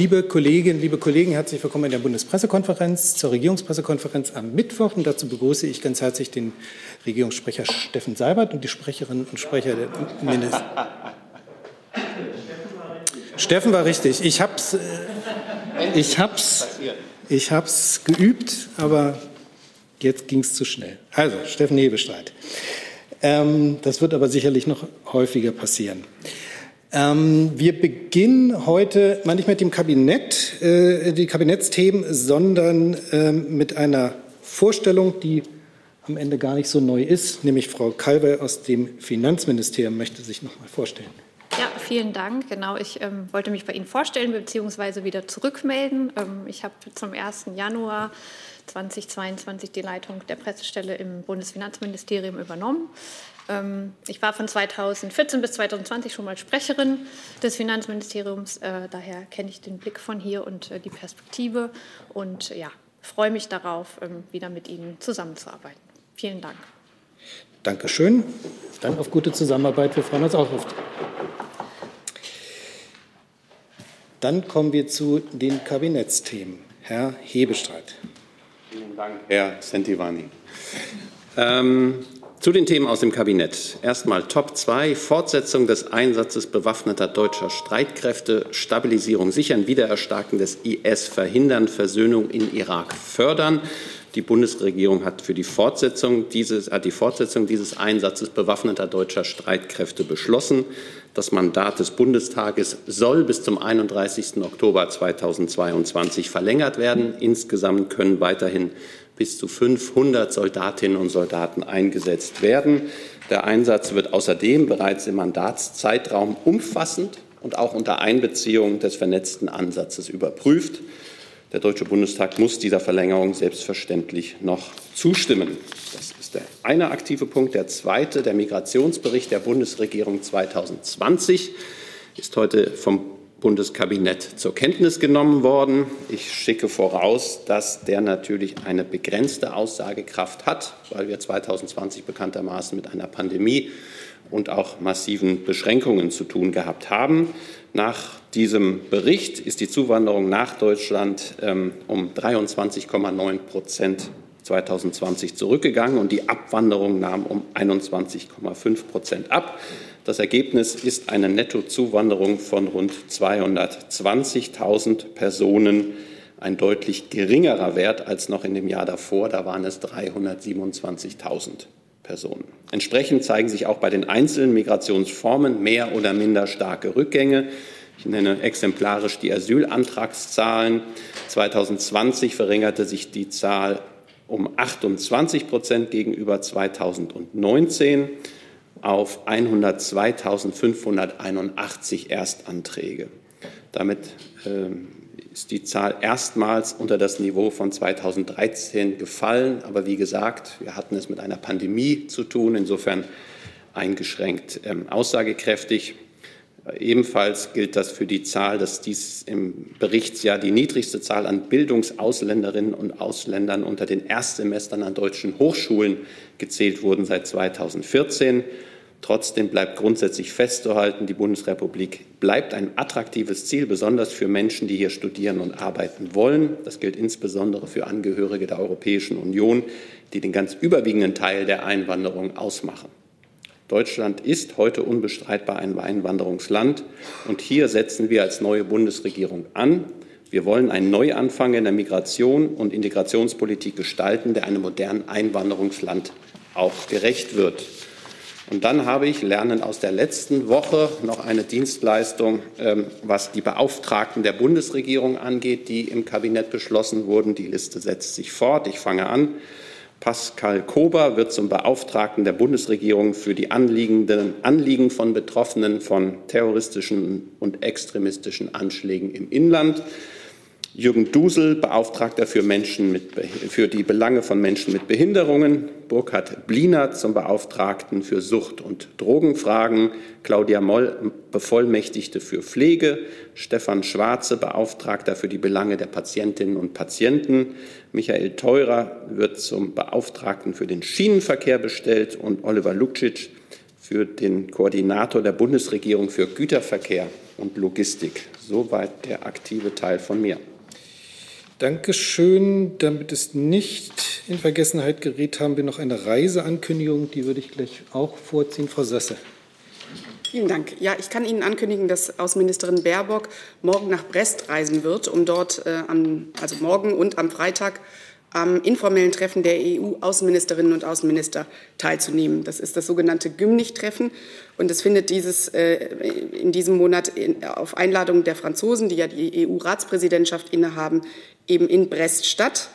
Liebe Kolleginnen, liebe Kollegen, herzlich willkommen in der Bundespressekonferenz zur Regierungspressekonferenz am Mittwoch. Und dazu begrüße ich ganz herzlich den Regierungssprecher Steffen Seibert und die Sprecherinnen und Sprecher der Minister. Steffen war richtig. Ich hab's, äh, ich hab's, ich hab's geübt, aber jetzt ging es zu schnell. Also, Steffen Hebestreit. Ähm, das wird aber sicherlich noch häufiger passieren. Ähm, wir beginnen heute mal nicht mit dem Kabinett, äh, die Kabinettsthemen, sondern äh, mit einer Vorstellung, die am Ende gar nicht so neu ist, nämlich Frau Kalber aus dem Finanzministerium möchte sich noch mal vorstellen. Ja, vielen Dank. Genau, ich ähm, wollte mich bei Ihnen vorstellen bzw. wieder zurückmelden. Ähm, ich habe zum 1. Januar 2022 die Leitung der Pressestelle im Bundesfinanzministerium übernommen. Ähm, ich war von 2014 bis 2020 schon mal Sprecherin des Finanzministeriums. Äh, daher kenne ich den Blick von hier und äh, die Perspektive und ja, freue mich darauf, ähm, wieder mit Ihnen zusammenzuarbeiten. Vielen Dank. Dankeschön. Dann auf gute Zusammenarbeit. Wir freuen uns auch auf. Dann kommen wir zu den Kabinettsthemen. Herr Hebestreit. Vielen Dank, Herr Sentivani. Ähm, zu den Themen aus dem Kabinett. Erstmal Top 2, Fortsetzung des Einsatzes bewaffneter deutscher Streitkräfte, Stabilisierung sichern, Wiedererstarken des IS verhindern, Versöhnung in Irak fördern. Die Bundesregierung hat für die Fortsetzung dieses, hat die Fortsetzung dieses Einsatzes bewaffneter deutscher Streitkräfte beschlossen. Das Mandat des Bundestages soll bis zum 31. Oktober 2022 verlängert werden. Insgesamt können weiterhin bis zu 500 Soldatinnen und Soldaten eingesetzt werden. Der Einsatz wird außerdem bereits im Mandatszeitraum umfassend und auch unter Einbeziehung des vernetzten Ansatzes überprüft. Der Deutsche Bundestag muss dieser Verlängerung selbstverständlich noch zustimmen. Das ist der eine aktive Punkt. Der zweite, der Migrationsbericht der Bundesregierung 2020, ist heute vom Bundeskabinett zur Kenntnis genommen worden. Ich schicke voraus, dass der natürlich eine begrenzte Aussagekraft hat, weil wir 2020 bekanntermaßen mit einer Pandemie und auch massiven Beschränkungen zu tun gehabt haben. Nach diesem Bericht ist die Zuwanderung nach Deutschland ähm, um 23,9 Prozent 2020 zurückgegangen und die Abwanderung nahm um 21,5 Prozent ab. Das Ergebnis ist eine Nettozuwanderung von rund 220.000 Personen, ein deutlich geringerer Wert als noch in dem Jahr davor. Da waren es 327.000 Personen. Entsprechend zeigen sich auch bei den einzelnen Migrationsformen mehr oder minder starke Rückgänge. Ich nenne exemplarisch die Asylantragszahlen. 2020 verringerte sich die Zahl um 28 Prozent gegenüber 2019 auf 102.581 Erstanträge. Damit ähm, ist die Zahl erstmals unter das Niveau von 2013 gefallen. Aber wie gesagt, wir hatten es mit einer Pandemie zu tun, insofern eingeschränkt ähm, aussagekräftig. Ebenfalls gilt das für die Zahl, dass dies im Berichtsjahr die niedrigste Zahl an Bildungsausländinnen und Ausländern unter den Erstsemestern an deutschen Hochschulen gezählt wurden seit 2014. Trotzdem bleibt grundsätzlich festzuhalten, die Bundesrepublik bleibt ein attraktives Ziel, besonders für Menschen, die hier studieren und arbeiten wollen. Das gilt insbesondere für Angehörige der Europäischen Union, die den ganz überwiegenden Teil der Einwanderung ausmachen. Deutschland ist heute unbestreitbar ein Einwanderungsland und hier setzen wir als neue Bundesregierung an. Wir wollen einen Neuanfang in der Migration und Integrationspolitik gestalten, der einem modernen Einwanderungsland auch gerecht wird. Und dann habe ich Lernen aus der letzten Woche noch eine Dienstleistung, ähm, was die Beauftragten der Bundesregierung angeht, die im Kabinett beschlossen wurden. Die Liste setzt sich fort. Ich fange an. Pascal Kober wird zum Beauftragten der Bundesregierung für die Anliegen von Betroffenen von terroristischen und extremistischen Anschlägen im Inland. Jürgen Dusel, Beauftragter für, Menschen mit, für die Belange von Menschen mit Behinderungen, Burkhard Bliner zum Beauftragten für Sucht- und Drogenfragen, Claudia Moll, Bevollmächtigte für Pflege, Stefan Schwarze, Beauftragter für die Belange der Patientinnen und Patienten, Michael Theurer wird zum Beauftragten für den Schienenverkehr bestellt und Oliver Lukcic für den Koordinator der Bundesregierung für Güterverkehr und Logistik. Soweit der aktive Teil von mir. Dankeschön. Damit es nicht in Vergessenheit gerät, haben wir noch eine Reiseankündigung. Die würde ich gleich auch vorziehen. Frau Sasse. Vielen Dank. Ja, ich kann Ihnen ankündigen, dass Außenministerin Baerbock morgen nach Brest reisen wird, um dort äh, am, also morgen und am Freitag am informellen Treffen der EU-Außenministerinnen und Außenminister teilzunehmen. Das ist das sogenannte Gymnich-Treffen und es findet dieses, äh, in diesem Monat in, auf Einladung der Franzosen, die ja die EU-Ratspräsidentschaft innehaben, eben in Brest statt.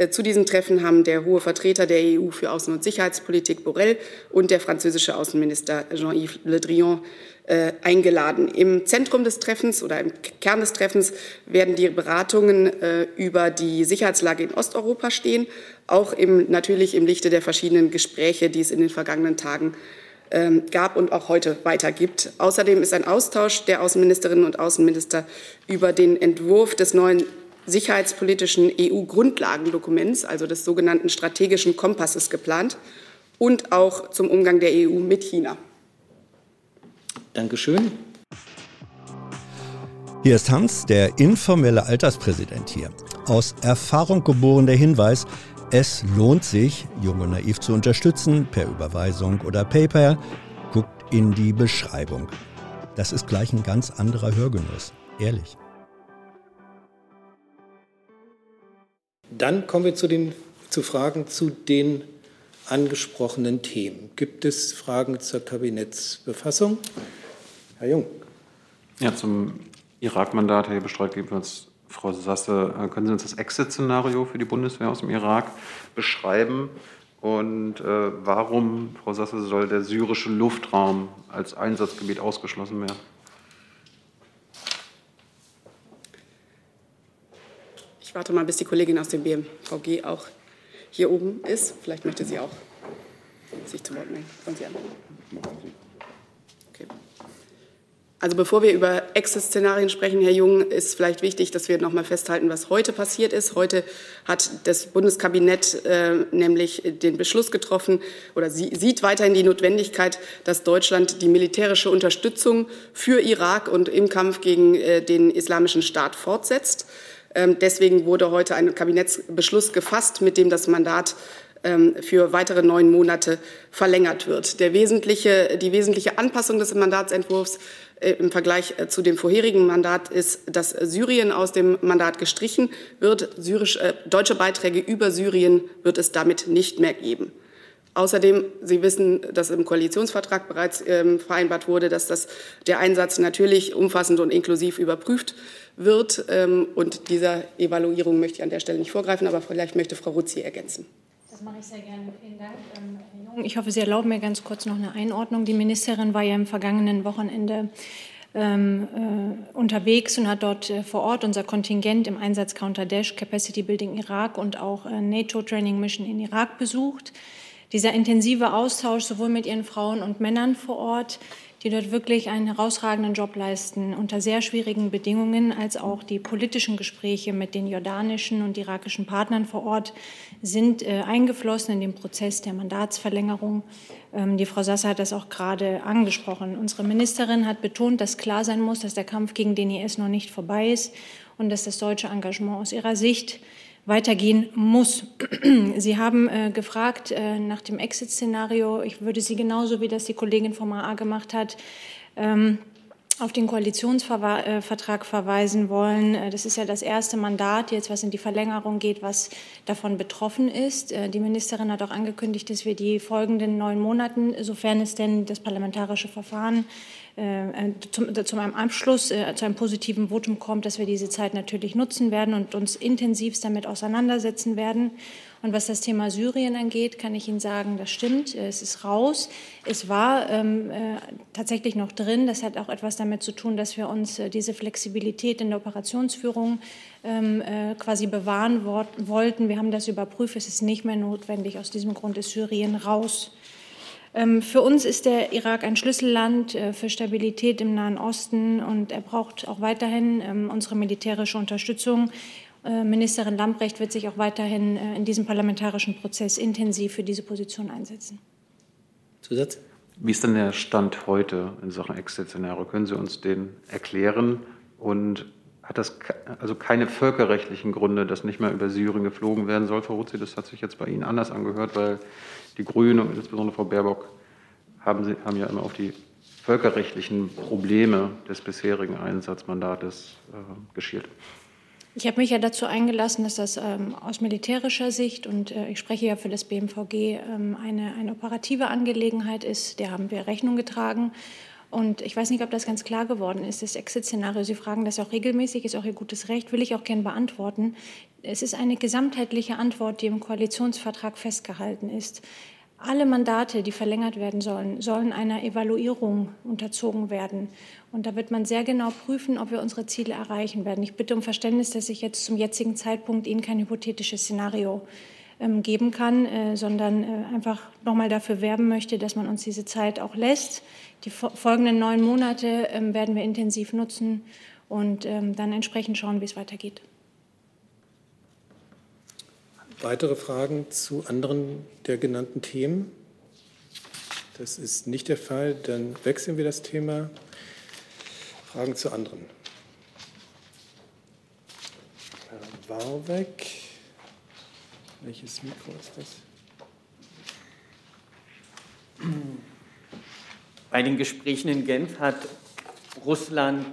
Äh, zu diesem Treffen haben der hohe Vertreter der EU für Außen- und Sicherheitspolitik Borrell und der französische Außenminister Jean-Yves Le Drian äh, eingeladen. Im Zentrum des Treffens oder im Kern des Treffens werden die Beratungen äh, über die Sicherheitslage in Osteuropa stehen, auch im, natürlich im Lichte der verschiedenen Gespräche, die es in den vergangenen Tagen ähm, gab und auch heute weitergibt. Außerdem ist ein Austausch der Außenministerinnen und Außenminister über den Entwurf des neuen sicherheitspolitischen EU-Grundlagendokuments, also des sogenannten strategischen Kompasses, geplant und auch zum Umgang der EU mit China. Dankeschön. Hier ist Hans, der informelle Alterspräsident hier. Aus Erfahrung geboren der Hinweis, es lohnt sich, Jung und Naiv zu unterstützen, per Überweisung oder PayPal. Guckt in die Beschreibung. Das ist gleich ein ganz anderer Hörgenuss. Ehrlich. Dann kommen wir zu, den, zu Fragen zu den angesprochenen Themen. Gibt es Fragen zur Kabinettsbefassung? Herr Jung. Ja, zum Irak-Mandat, Herr Bestreit, uns, Frau Sasse, äh, können Sie uns das Exit-Szenario für die Bundeswehr aus dem Irak beschreiben? Und äh, warum, Frau Sasse, soll der syrische Luftraum als Einsatzgebiet ausgeschlossen werden? Ich warte mal, bis die Kollegin aus dem BMVG auch hier oben ist. Vielleicht möchte sie auch sich zu Wort melden. Von Sie an. Okay. Also bevor wir über Exit-Szenarien sprechen, Herr Jung, ist vielleicht wichtig, dass wir noch mal festhalten, was heute passiert ist. Heute hat das Bundeskabinett äh, nämlich den Beschluss getroffen oder sie, sieht weiterhin die Notwendigkeit, dass Deutschland die militärische Unterstützung für Irak und im Kampf gegen äh, den Islamischen Staat fortsetzt. Ähm, deswegen wurde heute ein Kabinettsbeschluss gefasst, mit dem das Mandat ähm, für weitere neun Monate verlängert wird. Der wesentliche, die wesentliche Anpassung des Mandatsentwurfs äh, im Vergleich äh, zu dem vorherigen Mandat ist, dass Syrien aus dem Mandat gestrichen wird. Syrisch, äh, deutsche Beiträge über Syrien wird es damit nicht mehr geben. Außerdem, Sie wissen, dass im Koalitionsvertrag bereits ähm, vereinbart wurde, dass das, der Einsatz natürlich umfassend und inklusiv überprüft wird. Ähm, und dieser Evaluierung möchte ich an der Stelle nicht vorgreifen, aber vielleicht möchte Frau Ruzzi ergänzen. Das mache ich sehr gerne. Vielen Dank, ähm, Herr Jung. Ich hoffe, Sie erlauben mir ganz kurz noch eine Einordnung. Die Ministerin war ja im vergangenen Wochenende ähm, äh, unterwegs und hat dort äh, vor Ort unser Kontingent im Einsatz Counter Dash, Capacity Building Irak und auch äh, NATO Training Mission in Irak besucht. Dieser intensive Austausch sowohl mit ihren Frauen und Männern vor Ort, die dort wirklich einen herausragenden Job leisten, unter sehr schwierigen Bedingungen, als auch die politischen Gespräche mit den jordanischen und irakischen Partnern vor Ort sind äh, eingeflossen in den Prozess der Mandatsverlängerung. Ähm, die Frau Sasser hat das auch gerade angesprochen. Unsere Ministerin hat betont, dass klar sein muss, dass der Kampf gegen den IS noch nicht vorbei ist und dass das deutsche Engagement aus ihrer Sicht weitergehen muss. Sie haben äh, gefragt äh, nach dem Exit-Szenario. Ich würde Sie genauso, wie das die Kollegin vom AA gemacht hat, ähm, auf den Koalitionsvertrag äh, verweisen wollen. Äh, das ist ja das erste Mandat jetzt, was in die Verlängerung geht, was davon betroffen ist. Äh, die Ministerin hat auch angekündigt, dass wir die folgenden neun Monaten, sofern es denn das parlamentarische Verfahren zu einem Abschluss, zu einem positiven Votum kommt, dass wir diese Zeit natürlich nutzen werden und uns intensivst damit auseinandersetzen werden. Und was das Thema Syrien angeht, kann ich Ihnen sagen, das stimmt. Es ist raus. Es war ähm, äh, tatsächlich noch drin. Das hat auch etwas damit zu tun, dass wir uns äh, diese Flexibilität in der Operationsführung ähm, äh, quasi bewahren wollten. Wir haben das überprüft. Es ist nicht mehr notwendig. Aus diesem Grund ist Syrien raus. Ähm, für uns ist der Irak ein Schlüsselland äh, für Stabilität im Nahen Osten und er braucht auch weiterhin ähm, unsere militärische Unterstützung. Äh, Ministerin Lambrecht wird sich auch weiterhin äh, in diesem parlamentarischen Prozess intensiv für diese Position einsetzen. Zusatz? Wie ist denn der Stand heute in Sachen Exit-Szenario? Können Sie uns den erklären? Und hat das also keine völkerrechtlichen Gründe, dass nicht mehr über Syrien geflogen werden soll, Frau Ruzzi? Das hat sich jetzt bei Ihnen anders angehört, weil die Grünen und insbesondere Frau Baerbock haben, sie, haben ja immer auf die völkerrechtlichen Probleme des bisherigen Einsatzmandates äh, geschielt. Ich habe mich ja dazu eingelassen, dass das ähm, aus militärischer Sicht und äh, ich spreche ja für das BMVG ähm, eine, eine operative Angelegenheit ist. Der haben wir Rechnung getragen. Und ich weiß nicht, ob das ganz klar geworden ist, das Exit-Szenario. Sie fragen das auch regelmäßig, ist auch Ihr gutes Recht, will ich auch gern beantworten. Es ist eine gesamtheitliche Antwort, die im Koalitionsvertrag festgehalten ist. Alle Mandate, die verlängert werden sollen, sollen einer Evaluierung unterzogen werden. Und da wird man sehr genau prüfen, ob wir unsere Ziele erreichen werden. Ich bitte um Verständnis, dass ich jetzt zum jetzigen Zeitpunkt Ihnen kein hypothetisches Szenario ähm, geben kann, äh, sondern äh, einfach nochmal dafür werben möchte, dass man uns diese Zeit auch lässt. Die folgenden neun Monate ähm, werden wir intensiv nutzen und ähm, dann entsprechend schauen, wie es weitergeht. Weitere Fragen zu anderen der genannten Themen? Das ist nicht der Fall. Dann wechseln wir das Thema. Fragen zu anderen. Herr Warbeck. Welches Mikro ist das? Bei den Gesprächen in Genf hat Russland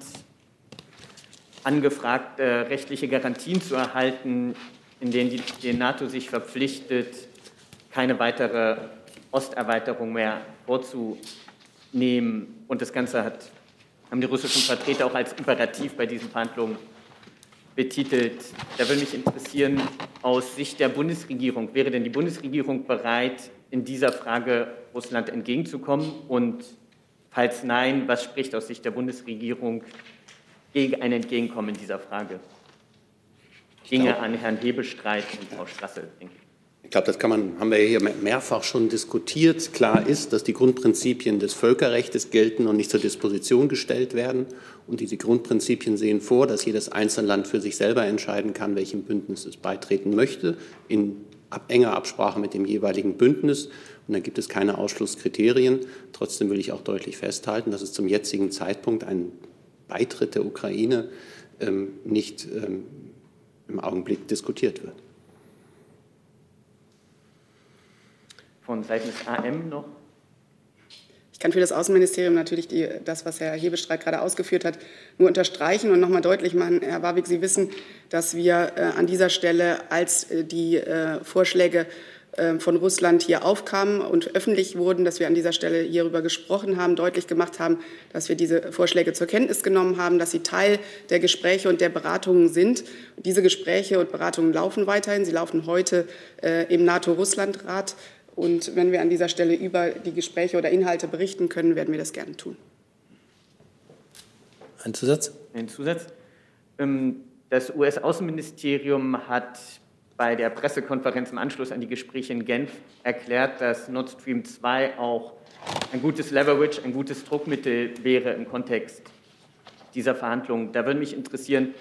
angefragt, äh, rechtliche Garantien zu erhalten in denen die, die NATO sich verpflichtet, keine weitere Osterweiterung mehr vorzunehmen. Und das Ganze hat, haben die russischen Vertreter auch als imperativ bei diesen Verhandlungen betitelt. Da würde mich interessieren, aus Sicht der Bundesregierung, wäre denn die Bundesregierung bereit, in dieser Frage Russland entgegenzukommen? Und falls nein, was spricht aus Sicht der Bundesregierung gegen ein Entgegenkommen in dieser Frage? Ginge an Herrn Hebestreit und Frau Strasse, denke ich. Ich glaube, das kann man, haben wir hier mehrfach schon diskutiert. Klar ist, dass die Grundprinzipien des Völkerrechts gelten und nicht zur Disposition gestellt werden. Und diese Grundprinzipien sehen vor, dass jedes einzelne Land für sich selber entscheiden kann, welchem Bündnis es beitreten möchte, in enger Absprache mit dem jeweiligen Bündnis. Und da gibt es keine Ausschlusskriterien. Trotzdem will ich auch deutlich festhalten, dass es zum jetzigen Zeitpunkt einen Beitritt der Ukraine ähm, nicht ähm, im Augenblick diskutiert wird. Von Seiten des AM noch? Ich kann für das Außenministerium natürlich die, das, was Herr Hebestreit gerade ausgeführt hat, nur unterstreichen und nochmal deutlich machen. Herr Warwick, Sie wissen, dass wir äh, an dieser Stelle, als äh, die äh, Vorschläge von Russland hier aufkamen und öffentlich wurden, dass wir an dieser Stelle hierüber gesprochen haben, deutlich gemacht haben, dass wir diese Vorschläge zur Kenntnis genommen haben, dass sie Teil der Gespräche und der Beratungen sind. Diese Gespräche und Beratungen laufen weiterhin. Sie laufen heute äh, im NATO-Russland-Rat. Und wenn wir an dieser Stelle über die Gespräche oder Inhalte berichten können, werden wir das gerne tun. Ein Zusatz? Ein Zusatz. Ähm, das US-Außenministerium hat bei der Pressekonferenz im Anschluss an die Gespräche in Genf erklärt, dass Nord Stream 2 auch ein gutes Leverage, ein gutes Druckmittel wäre im Kontext dieser Verhandlungen. Da würde mich interessieren,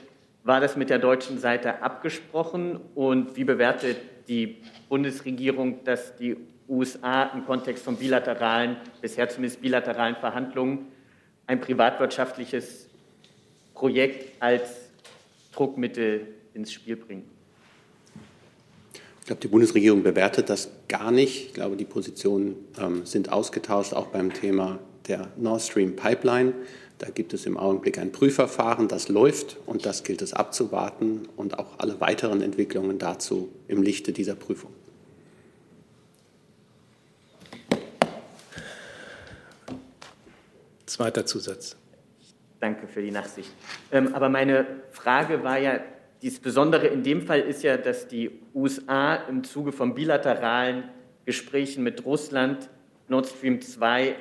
war das mit der deutschen Seite abgesprochen und wie bewertet die Bundesregierung, dass die USA im Kontext von bilateralen, bisher zumindest bilateralen Verhandlungen ein privatwirtschaftliches Projekt als Druckmittel ins Spiel bringen? Ich glaube, die Bundesregierung bewertet das gar nicht. Ich glaube, die Positionen ähm, sind ausgetauscht, auch beim Thema der Nord Stream Pipeline. Da gibt es im Augenblick ein Prüfverfahren, das läuft und das gilt es abzuwarten und auch alle weiteren Entwicklungen dazu im Lichte dieser Prüfung. Zweiter Zusatz. Danke für die Nachsicht. Ähm, aber meine Frage war ja das Besondere in dem Fall ist ja, dass die USA im Zuge von bilateralen Gesprächen mit Russland Nord Stream 2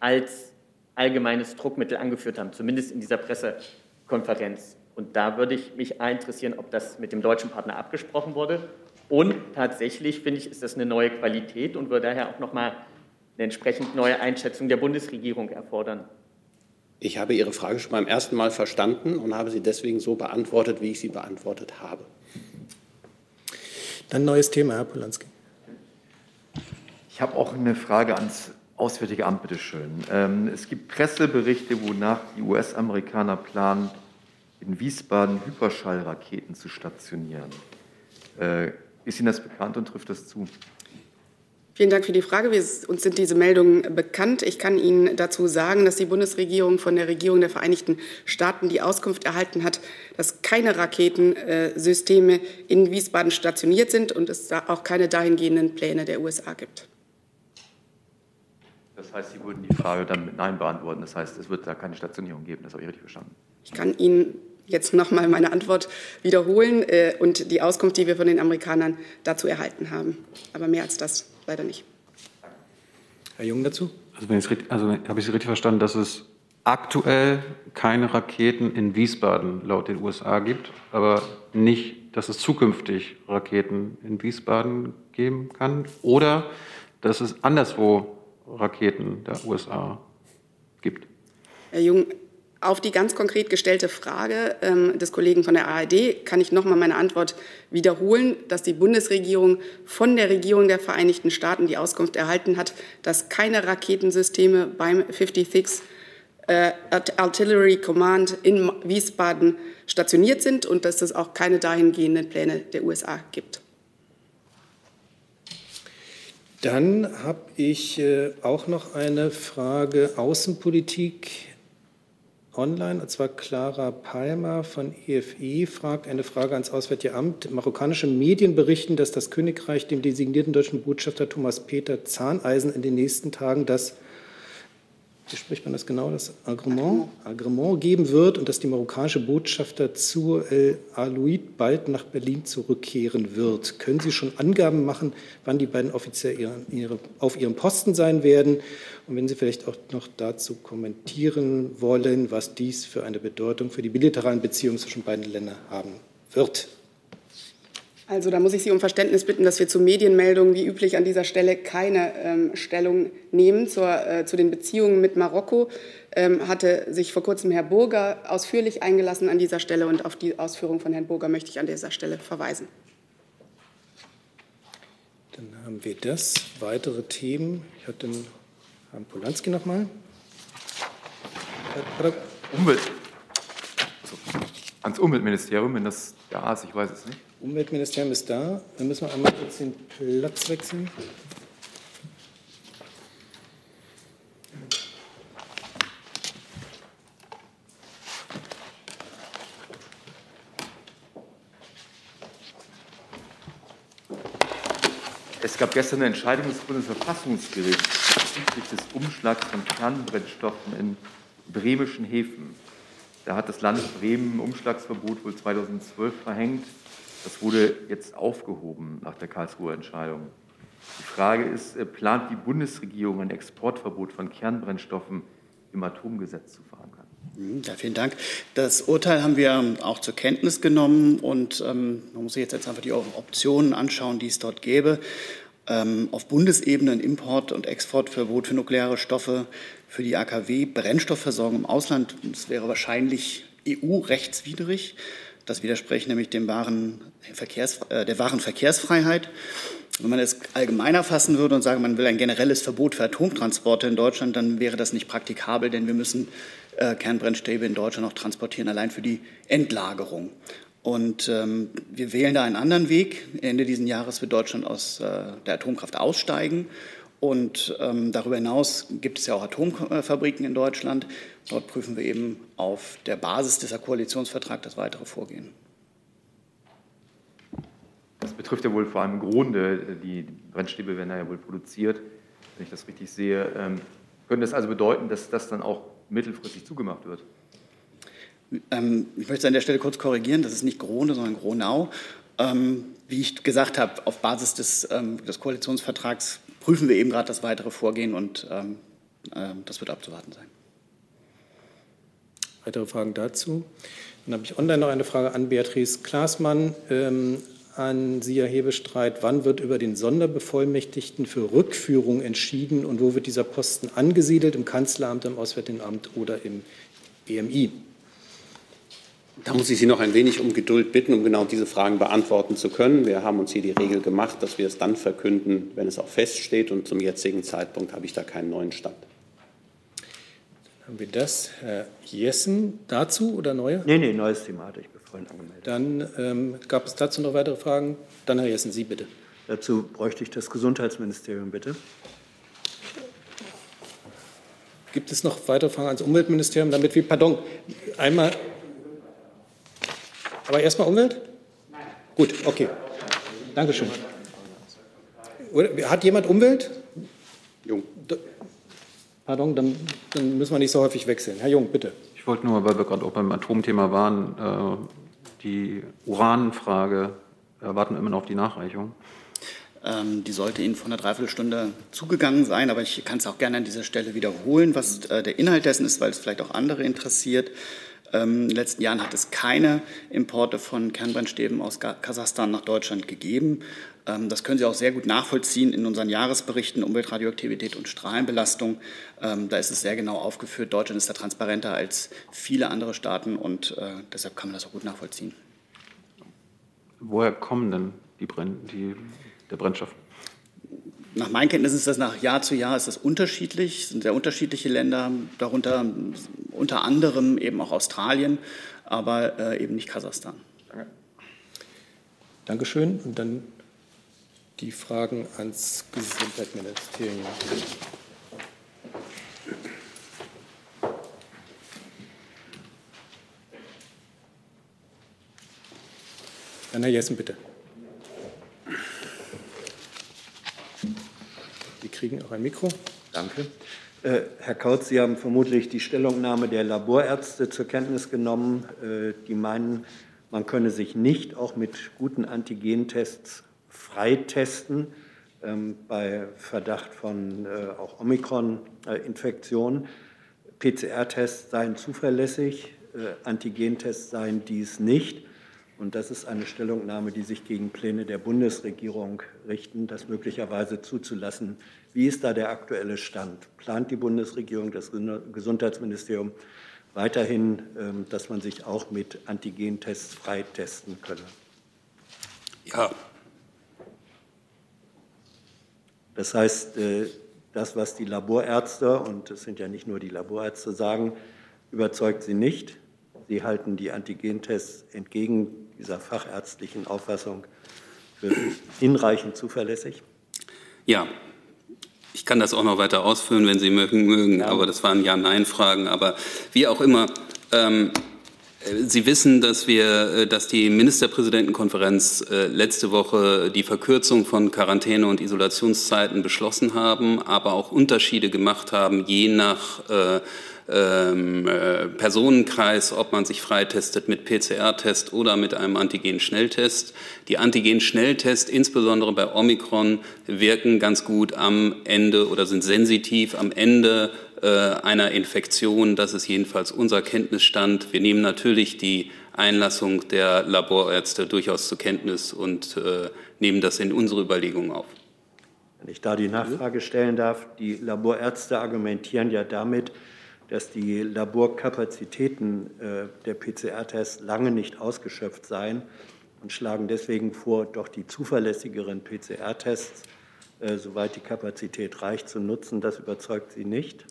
als allgemeines Druckmittel angeführt haben, zumindest in dieser Pressekonferenz. Und da würde ich mich interessieren, ob das mit dem deutschen Partner abgesprochen wurde. Und tatsächlich finde ich, ist das eine neue Qualität und würde daher auch nochmal eine entsprechend neue Einschätzung der Bundesregierung erfordern. Ich habe Ihre Frage schon beim ersten Mal verstanden und habe sie deswegen so beantwortet, wie ich sie beantwortet habe. Dann neues Thema, Herr Polanski. Ich habe auch eine Frage ans Auswärtige Amt, bitteschön. Ähm, es gibt Presseberichte, wonach die US-Amerikaner planen, in Wiesbaden Hyperschallraketen zu stationieren. Äh, ist Ihnen das bekannt und trifft das zu? Vielen Dank für die Frage. Wir, uns sind diese Meldungen bekannt. Ich kann Ihnen dazu sagen, dass die Bundesregierung von der Regierung der Vereinigten Staaten die Auskunft erhalten hat, dass keine Raketensysteme in Wiesbaden stationiert sind und es da auch keine dahingehenden Pläne der USA gibt. Das heißt, Sie würden die Frage dann mit Nein beantworten. Das heißt, es wird da keine Stationierung geben. Das habe ich richtig verstanden. Ich kann Ihnen jetzt noch mal meine Antwort wiederholen äh, und die Auskunft, die wir von den Amerikanern dazu erhalten haben. Aber mehr als das leider nicht. Herr Jung dazu? Also, wenn also habe ich Sie richtig verstanden, dass es aktuell keine Raketen in Wiesbaden laut den USA gibt, aber nicht, dass es zukünftig Raketen in Wiesbaden geben kann oder dass es anderswo Raketen der USA gibt. Herr Jung, auf die ganz konkret gestellte Frage ähm, des Kollegen von der ARD kann ich noch mal meine Antwort wiederholen, dass die Bundesregierung von der Regierung der Vereinigten Staaten die Auskunft erhalten hat, dass keine Raketensysteme beim 56 äh, Artillery Command in Wiesbaden stationiert sind und dass es auch keine dahingehenden Pläne der USA gibt. Dann habe ich äh, auch noch eine Frage Außenpolitik online, und zwar Clara Palmer von EFE e fragt eine Frage ans Auswärtige Amt. Marokkanische Medien berichten, dass das Königreich dem designierten deutschen Botschafter Thomas Peter Zahneisen in den nächsten Tagen das wie spricht man das genau, das Agreement, Agreement geben wird und dass die marokkanische Botschafter zu El Alouid bald nach Berlin zurückkehren wird. Können Sie schon Angaben machen, wann die beiden ihre, auf ihrem Posten sein werden? Und wenn Sie vielleicht auch noch dazu kommentieren wollen, was dies für eine Bedeutung für die bilateralen Beziehungen zwischen beiden Ländern haben wird. Also da muss ich Sie um Verständnis bitten, dass wir zu Medienmeldungen wie üblich an dieser Stelle keine ähm, Stellung nehmen zur, äh, zu den Beziehungen mit Marokko. Ähm, hatte sich vor kurzem Herr Burger ausführlich eingelassen an dieser Stelle und auf die Ausführung von Herrn Burger möchte ich an dieser Stelle verweisen. Dann haben wir das. Weitere Themen. Ich hatte den Herrn Polanski noch mal. Umwelt. Also, ans Umweltministerium, wenn das da ist, ich weiß es nicht. Umweltministerium ist da. Dann müssen wir einmal kurz den Platz wechseln. Es gab gestern eine Entscheidung des Bundesverfassungsgerichts bezüglich des Umschlags von Kernbrennstoffen in bremischen Häfen. Da hat das Land Bremen ein Umschlagsverbot wohl 2012 verhängt. Das wurde jetzt aufgehoben nach der Karlsruher Entscheidung. Die Frage ist, äh, plant die Bundesregierung ein Exportverbot von Kernbrennstoffen im Atomgesetz zu verankern? Mhm, ja, vielen Dank. Das Urteil haben wir auch zur Kenntnis genommen und ähm, man muss sich jetzt einfach die Optionen anschauen, die es dort gäbe. Ähm, auf Bundesebene ein Import- und Exportverbot für nukleare Stoffe für die AKW, Brennstoffversorgung im Ausland, das wäre wahrscheinlich EU-rechtswidrig. Das widerspricht nämlich dem wahren Verkehrs, äh, der wahren Verkehrsfreiheit. Wenn man es allgemeiner fassen würde und sagen, man will ein generelles Verbot für Atomtransporte in Deutschland, dann wäre das nicht praktikabel, denn wir müssen äh, Kernbrennstäbe in Deutschland noch transportieren, allein für die Endlagerung. Und ähm, wir wählen da einen anderen Weg. Ende dieses Jahres wird Deutschland aus äh, der Atomkraft aussteigen. Und ähm, darüber hinaus gibt es ja auch Atomfabriken in Deutschland. Dort prüfen wir eben auf der Basis dieser Koalitionsvertrag das weitere Vorgehen. Das betrifft ja wohl vor allem Grunde, die Brennstäbe werden ja wohl produziert, wenn ich das richtig sehe. Ähm, könnte das also bedeuten, dass das dann auch mittelfristig zugemacht wird? Ähm, ich möchte an der Stelle kurz korrigieren, das ist nicht Grone, sondern Gronau. Ähm, wie ich gesagt habe, auf Basis des, ähm, des Koalitionsvertrags prüfen wir eben gerade das weitere Vorgehen und ähm, äh, das wird abzuwarten sein. Weitere Fragen dazu? Dann habe ich online noch eine Frage an Beatrice Klaasmann. Ähm, an Sie, Herr Hebestreit, wann wird über den Sonderbevollmächtigten für Rückführung entschieden und wo wird dieser Posten angesiedelt? Im Kanzleramt, im Auswärtigen Amt oder im BMI? Da muss ich Sie noch ein wenig um Geduld bitten, um genau diese Fragen beantworten zu können. Wir haben uns hier die Regel gemacht, dass wir es dann verkünden, wenn es auch feststeht. Und zum jetzigen Zeitpunkt habe ich da keinen neuen Stand. Dann haben wir das. Herr Jessen dazu oder neue? Nee, nee, neues Thema hatte ich vorhin angemeldet. Dann ähm, gab es dazu noch weitere Fragen. Dann Herr Jessen, Sie bitte. Dazu bräuchte ich das Gesundheitsministerium, bitte. Gibt es noch weitere Fragen ans Umweltministerium, damit wir, pardon, einmal aber erstmal Umwelt? Nein. Gut, okay. Dankeschön. Hat jemand Umwelt? Jung. Pardon, dann, dann, müssen wir nicht so häufig wechseln. Herr Jung, bitte. Ich wollte nur, weil wir gerade auch beim Atomthema waren, äh, die Uranfrage erwarten immer noch auf die Nachreichung. Ähm, die sollte Ihnen vor einer Dreiviertelstunde zugegangen sein, aber ich kann es auch gerne an dieser Stelle wiederholen, was äh, der Inhalt dessen ist, weil es vielleicht auch andere interessiert. Ähm, in den letzten Jahren hat es keine Importe von Kernbrennstäben aus Kasachstan nach Deutschland gegeben. Ähm, das können Sie auch sehr gut nachvollziehen in unseren Jahresberichten Umweltradioaktivität und Strahlenbelastung. Ähm, da ist es sehr genau aufgeführt. Deutschland ist da transparenter als viele andere Staaten und äh, deshalb kann man das auch gut nachvollziehen. Woher kommen denn die Brenn die, der Brennstoff? Nach meinen Kenntnissen ist das nach Jahr zu Jahr ist das unterschiedlich. Es sind sehr unterschiedliche Länder, darunter unter anderem eben auch Australien, aber äh, eben nicht Kasachstan. Danke. Dankeschön. Und dann die Fragen ans Gesundheitsministerium. Dann Herr Jessen, bitte. Kriegen auch ein Mikro. Danke. Äh, Herr Kautz, Sie haben vermutlich die Stellungnahme der Laborärzte zur Kenntnis genommen. Äh, die meinen, man könne sich nicht auch mit guten Antigentests freitesten ähm, bei Verdacht von äh, auch Omikron-Infektion. PCR-Tests seien zuverlässig, Antigentests seien dies nicht. Und das ist eine Stellungnahme, die sich gegen Pläne der Bundesregierung richten, das möglicherweise zuzulassen. Wie ist da der aktuelle Stand? Plant die Bundesregierung, das Gesundheitsministerium weiterhin, ähm, dass man sich auch mit Antigentests freitesten könne? Ja. Das heißt, äh, das, was die Laborärzte, und es sind ja nicht nur die Laborärzte, sagen, überzeugt sie nicht. Sie halten die Antigentests entgegen dieser fachärztlichen Auffassung für hinreichend zuverlässig? Ja, ich kann das auch noch weiter ausführen, wenn Sie mögen, ja. aber das waren Ja-Nein-Fragen. Aber wie auch immer, ähm, Sie wissen, dass wir, äh, dass die Ministerpräsidentenkonferenz äh, letzte Woche die Verkürzung von Quarantäne- und Isolationszeiten beschlossen haben, aber auch Unterschiede gemacht haben, je nach äh, ähm, äh, Personenkreis, ob man sich freitestet mit PCR-Test oder mit einem Antigen-Schnelltest. Die Antigen-Schnelltests, insbesondere bei Omikron, wirken ganz gut am Ende oder sind sensitiv am Ende äh, einer Infektion. Das ist jedenfalls unser Kenntnisstand. Wir nehmen natürlich die Einlassung der Laborärzte durchaus zur Kenntnis und äh, nehmen das in unsere Überlegungen auf. Wenn ich da die Nachfrage stellen darf, die Laborärzte argumentieren ja damit, dass die Laborkapazitäten äh, der PCR-Tests lange nicht ausgeschöpft seien und schlagen deswegen vor, doch die zuverlässigeren PCR-Tests, äh, soweit die Kapazität reicht, zu nutzen. Das überzeugt Sie nicht?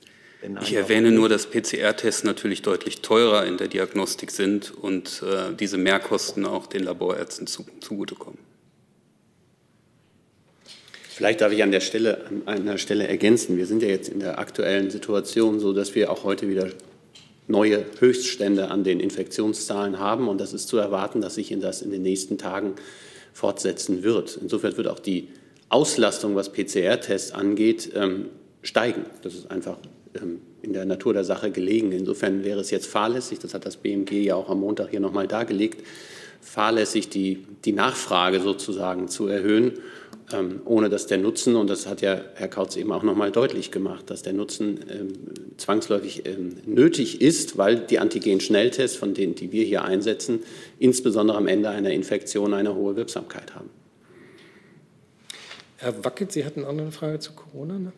Ich erwähne nur, dass PCR-Tests natürlich deutlich teurer in der Diagnostik sind und äh, diese Mehrkosten auch den Laborärzten zugutekommen. Vielleicht darf ich an der Stelle, an einer Stelle ergänzen. Wir sind ja jetzt in der aktuellen Situation so, dass wir auch heute wieder neue Höchststände an den Infektionszahlen haben. Und das ist zu erwarten, dass sich das in den nächsten Tagen fortsetzen wird. Insofern wird auch die Auslastung, was PCR-Tests angeht, ähm, steigen. Das ist einfach ähm, in der Natur der Sache gelegen. Insofern wäre es jetzt fahrlässig, das hat das BMG ja auch am Montag hier nochmal dargelegt, fahrlässig die, die Nachfrage sozusagen zu erhöhen ohne dass der Nutzen, und das hat ja Herr Kautz eben auch noch mal deutlich gemacht, dass der Nutzen ähm, zwangsläufig ähm, nötig ist, weil die Antigen-Schnelltests, von denen die wir hier einsetzen, insbesondere am Ende einer Infektion eine hohe Wirksamkeit haben. Herr Wackelt, Sie hatten auch noch eine Frage zu Corona, ne?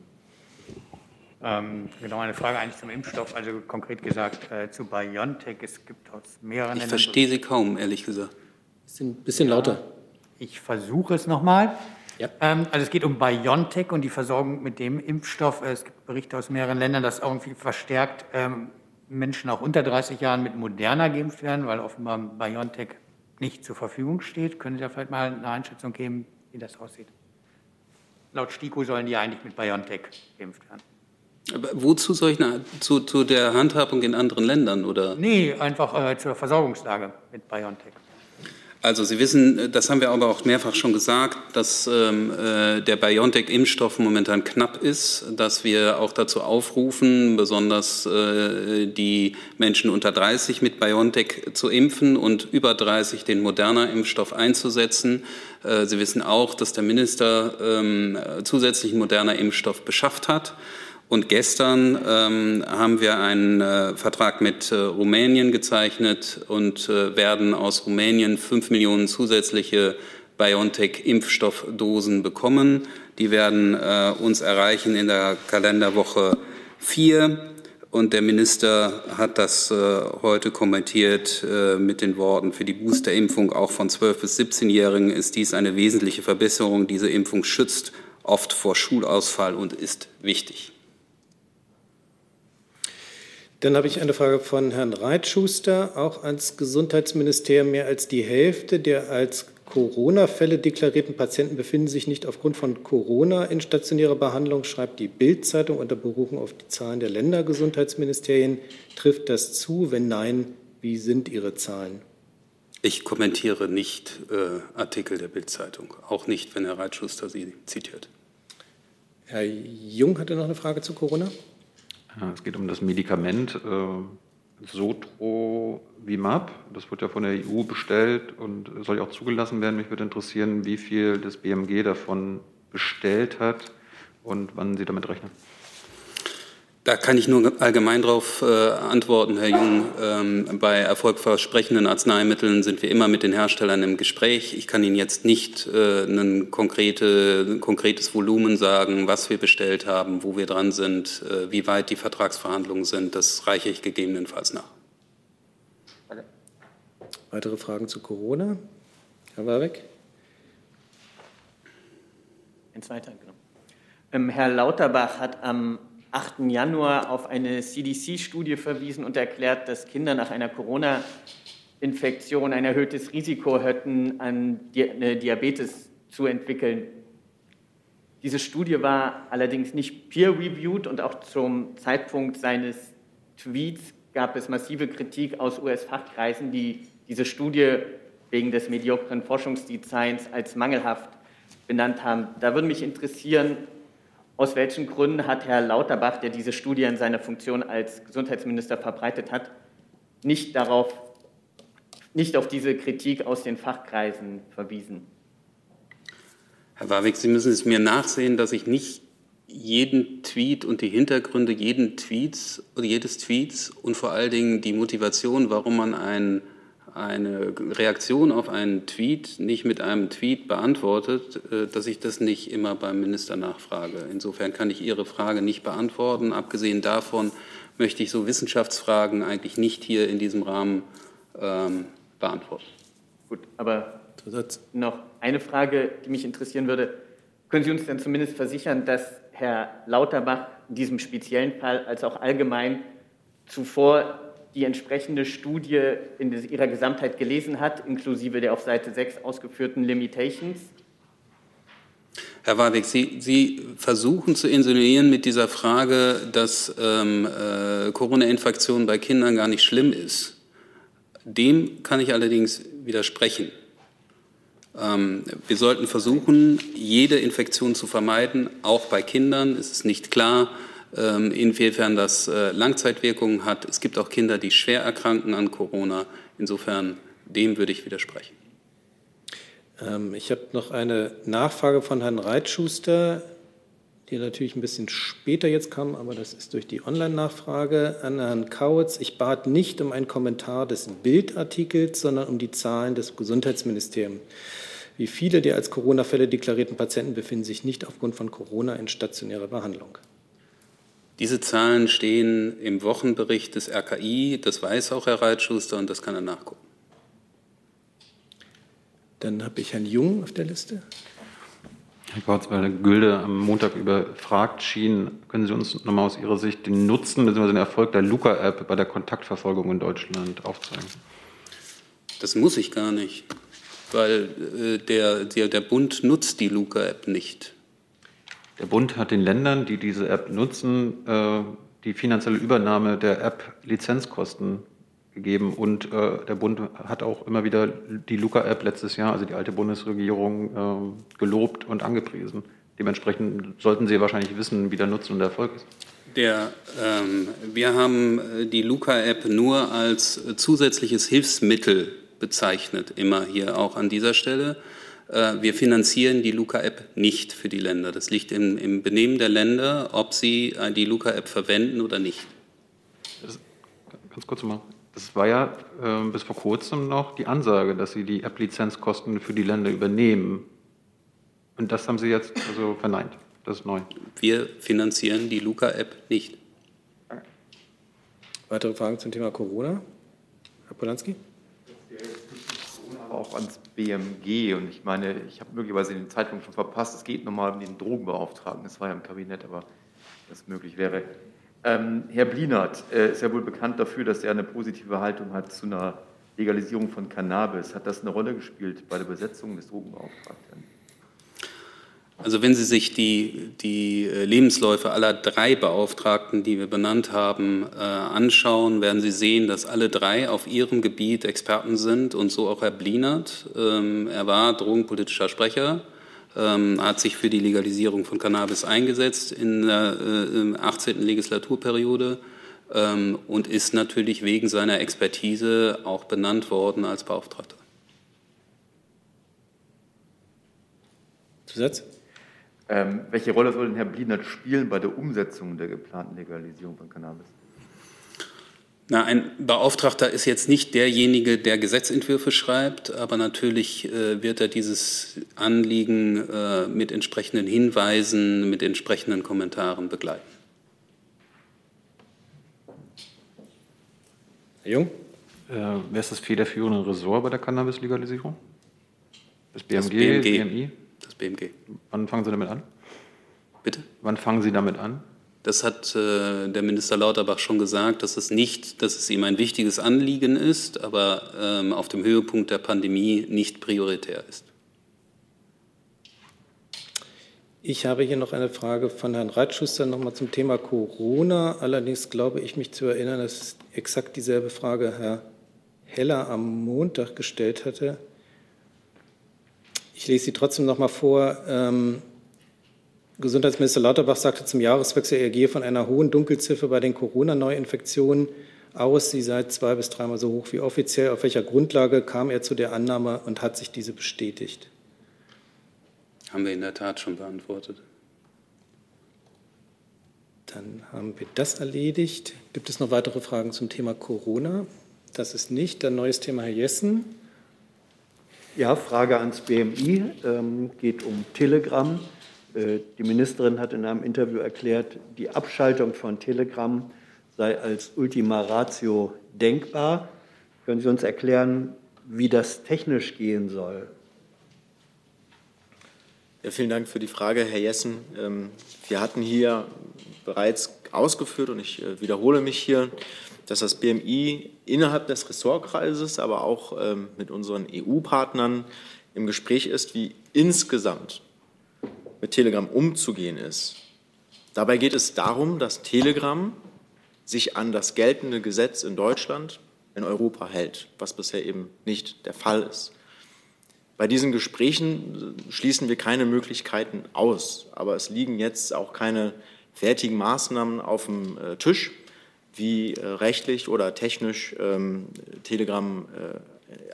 Ähm, genau, eine Frage eigentlich zum Impfstoff, also konkret gesagt äh, zu BioNTech. Es gibt aus mehreren Ich verstehe Sie kaum, ehrlich gesagt. Ein bisschen lauter. Ich versuche es nochmal. Ja. Ähm, also es geht um BioNTech und die Versorgung mit dem Impfstoff. Es gibt Berichte aus mehreren Ländern, dass irgendwie verstärkt ähm, Menschen auch unter 30 Jahren mit Moderna geimpft werden, weil offenbar BioNTech nicht zur Verfügung steht. Können Sie da vielleicht mal eine Einschätzung geben, wie das aussieht? Laut STIKO sollen die eigentlich mit BioNTech geimpft werden. Aber wozu soll ich eine, zu, zu der Handhabung in anderen Ländern oder? Nee, einfach äh, zur Versorgungslage mit BioNTech. Also Sie wissen, das haben wir aber auch mehrfach schon gesagt, dass ähm, äh, der BioNTech-Impfstoff momentan knapp ist, dass wir auch dazu aufrufen, besonders äh, die Menschen unter 30 mit BioNTech zu impfen und über 30 den Moderna-Impfstoff einzusetzen. Äh, Sie wissen auch, dass der Minister ähm, zusätzlichen Moderna-Impfstoff beschafft hat. Und gestern ähm, haben wir einen äh, Vertrag mit äh, Rumänien gezeichnet und äh, werden aus Rumänien fünf Millionen zusätzliche BioNTech-Impfstoffdosen bekommen. Die werden äh, uns erreichen in der Kalenderwoche vier. Und der Minister hat das äh, heute kommentiert äh, mit den Worten, für die Boosterimpfung auch von 12- bis 17-Jährigen ist dies eine wesentliche Verbesserung. Diese Impfung schützt oft vor Schulausfall und ist wichtig. Dann habe ich eine Frage von Herrn Reitschuster. Auch als Gesundheitsministerium mehr als die Hälfte der als Corona-Fälle deklarierten Patienten befinden sich nicht aufgrund von Corona in stationärer Behandlung, schreibt die Bild-Zeitung unter Berufung auf die Zahlen der Ländergesundheitsministerien. Trifft das zu? Wenn nein, wie sind Ihre Zahlen? Ich kommentiere nicht äh, Artikel der Bild-Zeitung, auch nicht, wenn Herr Reitschuster sie zitiert. Herr Jung hatte noch eine Frage zu Corona. Es geht um das Medikament äh, Sotrovimab. Das wird ja von der EU bestellt und soll ja auch zugelassen werden. Mich würde interessieren, wie viel das BMG davon bestellt hat und wann Sie damit rechnen. Da kann ich nur allgemein darauf äh, antworten, Herr Jung. Ähm, bei erfolgversprechenden Arzneimitteln sind wir immer mit den Herstellern im Gespräch. Ich kann Ihnen jetzt nicht äh, ein, konkrete, ein konkretes Volumen sagen, was wir bestellt haben, wo wir dran sind, äh, wie weit die Vertragsverhandlungen sind. Das reiche ich gegebenenfalls nach. Okay. Weitere Fragen zu Corona? Herr Warbeck? Eins weiter, genau. Ähm, Herr Lauterbach hat am 8. Januar auf eine CDC-Studie verwiesen und erklärt, dass Kinder nach einer Corona-Infektion ein erhöhtes Risiko hätten, an Diabetes zu entwickeln. Diese Studie war allerdings nicht peer-reviewed und auch zum Zeitpunkt seines Tweets gab es massive Kritik aus US-Fachkreisen, die diese Studie wegen des mediokren Forschungsdesigns als mangelhaft benannt haben. Da würde mich interessieren, aus welchen Gründen hat Herr Lauterbach, der diese Studie in seiner Funktion als Gesundheitsminister verbreitet hat, nicht, darauf, nicht auf diese Kritik aus den Fachkreisen verwiesen? Herr Warwick, Sie müssen es mir nachsehen, dass ich nicht jeden Tweet und die Hintergründe jeden Tweets jedes Tweets und vor allen Dingen die Motivation, warum man einen eine Reaktion auf einen Tweet nicht mit einem Tweet beantwortet, äh, dass ich das nicht immer beim Minister nachfrage. Insofern kann ich Ihre Frage nicht beantworten. Abgesehen davon möchte ich so Wissenschaftsfragen eigentlich nicht hier in diesem Rahmen ähm, beantworten. Gut, aber noch eine Frage, die mich interessieren würde. Können Sie uns denn zumindest versichern, dass Herr Lauterbach in diesem speziellen Fall als auch allgemein zuvor die entsprechende Studie in ihrer Gesamtheit gelesen hat, inklusive der auf Seite 6 ausgeführten Limitations? Herr Warwick, Sie, Sie, versuchen zu insinuieren mit dieser Frage, dass ähm, äh, Corona-Infektion bei Kindern gar nicht schlimm ist. Dem kann ich allerdings widersprechen. Ähm, wir sollten versuchen, jede Infektion zu vermeiden, auch bei Kindern. Es ist nicht klar, inwiefern das äh, Langzeitwirkungen hat. Es gibt auch Kinder, die schwer erkranken an Corona. Insofern, dem würde ich widersprechen. Ähm, ich habe noch eine Nachfrage von Herrn Reitschuster, die natürlich ein bisschen später jetzt kam, aber das ist durch die Online-Nachfrage an Herrn Kautz. Ich bat nicht um einen Kommentar des Bildartikels, sondern um die Zahlen des Gesundheitsministeriums. Wie viele der als Corona-Fälle deklarierten Patienten befinden sich nicht aufgrund von Corona in stationärer Behandlung? Diese Zahlen stehen im Wochenbericht des RKI, das weiß auch Herr Reitschuster und das kann er nachgucken. Dann habe ich Herrn Jung auf der Liste. Herr Kautz, weil Gülde am Montag überfragt schien, können Sie uns nochmal aus Ihrer Sicht den Nutzen bzw. den Erfolg der Luca-App bei der Kontaktverfolgung in Deutschland aufzeigen? Das muss ich gar nicht, weil äh, der, der, der Bund nutzt die Luca-App nicht. Der Bund hat den Ländern, die diese App nutzen, äh, die finanzielle Übernahme der App Lizenzkosten gegeben. Und äh, der Bund hat auch immer wieder die Luca-App letztes Jahr, also die alte Bundesregierung, äh, gelobt und angepriesen. Dementsprechend sollten Sie wahrscheinlich wissen, wie der Nutzen und der Erfolg ist. Der, ähm, wir haben die Luca-App nur als zusätzliches Hilfsmittel bezeichnet, immer hier auch an dieser Stelle. Äh, wir finanzieren die Luca-App nicht für die Länder. Das liegt im, im Benehmen der Länder, ob sie äh, die Luca-App verwenden oder nicht. Das, ganz kurz mal. Das war ja äh, bis vor kurzem noch die Ansage, dass Sie die App-Lizenzkosten für die Länder übernehmen. Und das haben Sie jetzt also verneint. Das ist neu. Wir finanzieren die Luca-App nicht. Weitere Fragen zum Thema Corona? Herr Polanski? Auch ans BMG. Und ich meine, ich habe möglicherweise den Zeitpunkt schon verpasst. Es geht nochmal um den Drogenbeauftragten. Das war ja im Kabinett, aber das möglich wäre. Ähm, Herr Blinert äh, ist ja wohl bekannt dafür, dass er eine positive Haltung hat zu einer Legalisierung von Cannabis. Hat das eine Rolle gespielt bei der Besetzung des Drogenbeauftragten? Also wenn Sie sich die, die äh, Lebensläufe aller drei Beauftragten, die wir benannt haben, äh, anschauen, werden Sie sehen, dass alle drei auf ihrem Gebiet Experten sind und so auch Herr Blinert. Ähm, er war drogenpolitischer Sprecher ähm, hat sich für die Legalisierung von Cannabis eingesetzt in der äh, 18. Legislaturperiode ähm, und ist natürlich wegen seiner Expertise auch benannt worden als Beauftragter. Zusatz? Ähm, welche Rolle soll denn Herr Blinert spielen bei der Umsetzung der geplanten Legalisierung von Cannabis? Na, ein Beauftragter ist jetzt nicht derjenige, der Gesetzentwürfe schreibt, aber natürlich äh, wird er dieses Anliegen äh, mit entsprechenden Hinweisen, mit entsprechenden Kommentaren begleiten. Herr Jung? Äh, wer ist das federführende Ressort bei der Cannabis-Legalisierung? Das BMG, das BMG, BMI? Das BMG. Wann fangen Sie damit an? Bitte? Wann fangen Sie damit an? Das hat äh, der Minister Lauterbach schon gesagt, dass es nicht, dass es ihm ein wichtiges Anliegen ist, aber ähm, auf dem Höhepunkt der Pandemie nicht prioritär ist. Ich habe hier noch eine Frage von Herrn Reitschuster nochmal zum Thema Corona. Allerdings glaube ich mich zu erinnern, dass exakt dieselbe Frage Herr Heller am Montag gestellt hatte. Ich lese sie trotzdem noch mal vor. Ähm, Gesundheitsminister Lauterbach sagte zum Jahreswechsel, er gehe von einer hohen Dunkelziffer bei den Corona-Neuinfektionen aus. Sie sei zwei bis dreimal so hoch wie offiziell. Auf welcher Grundlage kam er zu der Annahme und hat sich diese bestätigt? Haben wir in der Tat schon beantwortet. Dann haben wir das erledigt. Gibt es noch weitere Fragen zum Thema Corona? Das ist nicht. Dann neues Thema, Herr Jessen. Ja, Frage ans BMI. Ähm, geht um Telegram. Äh, die Ministerin hat in einem Interview erklärt, die Abschaltung von Telegram sei als Ultima Ratio denkbar. Können Sie uns erklären, wie das technisch gehen soll? Ja, vielen Dank für die Frage, Herr Jessen. Ähm, wir hatten hier bereits ausgeführt und ich äh, wiederhole mich hier, dass das BMI innerhalb des Ressortkreises, aber auch ähm, mit unseren EU-Partnern im Gespräch ist, wie insgesamt mit Telegram umzugehen ist. Dabei geht es darum, dass Telegram sich an das geltende Gesetz in Deutschland, in Europa hält, was bisher eben nicht der Fall ist. Bei diesen Gesprächen schließen wir keine Möglichkeiten aus, aber es liegen jetzt auch keine fertigen Maßnahmen auf dem äh, Tisch, wie äh, rechtlich oder technisch ähm, Telegram äh,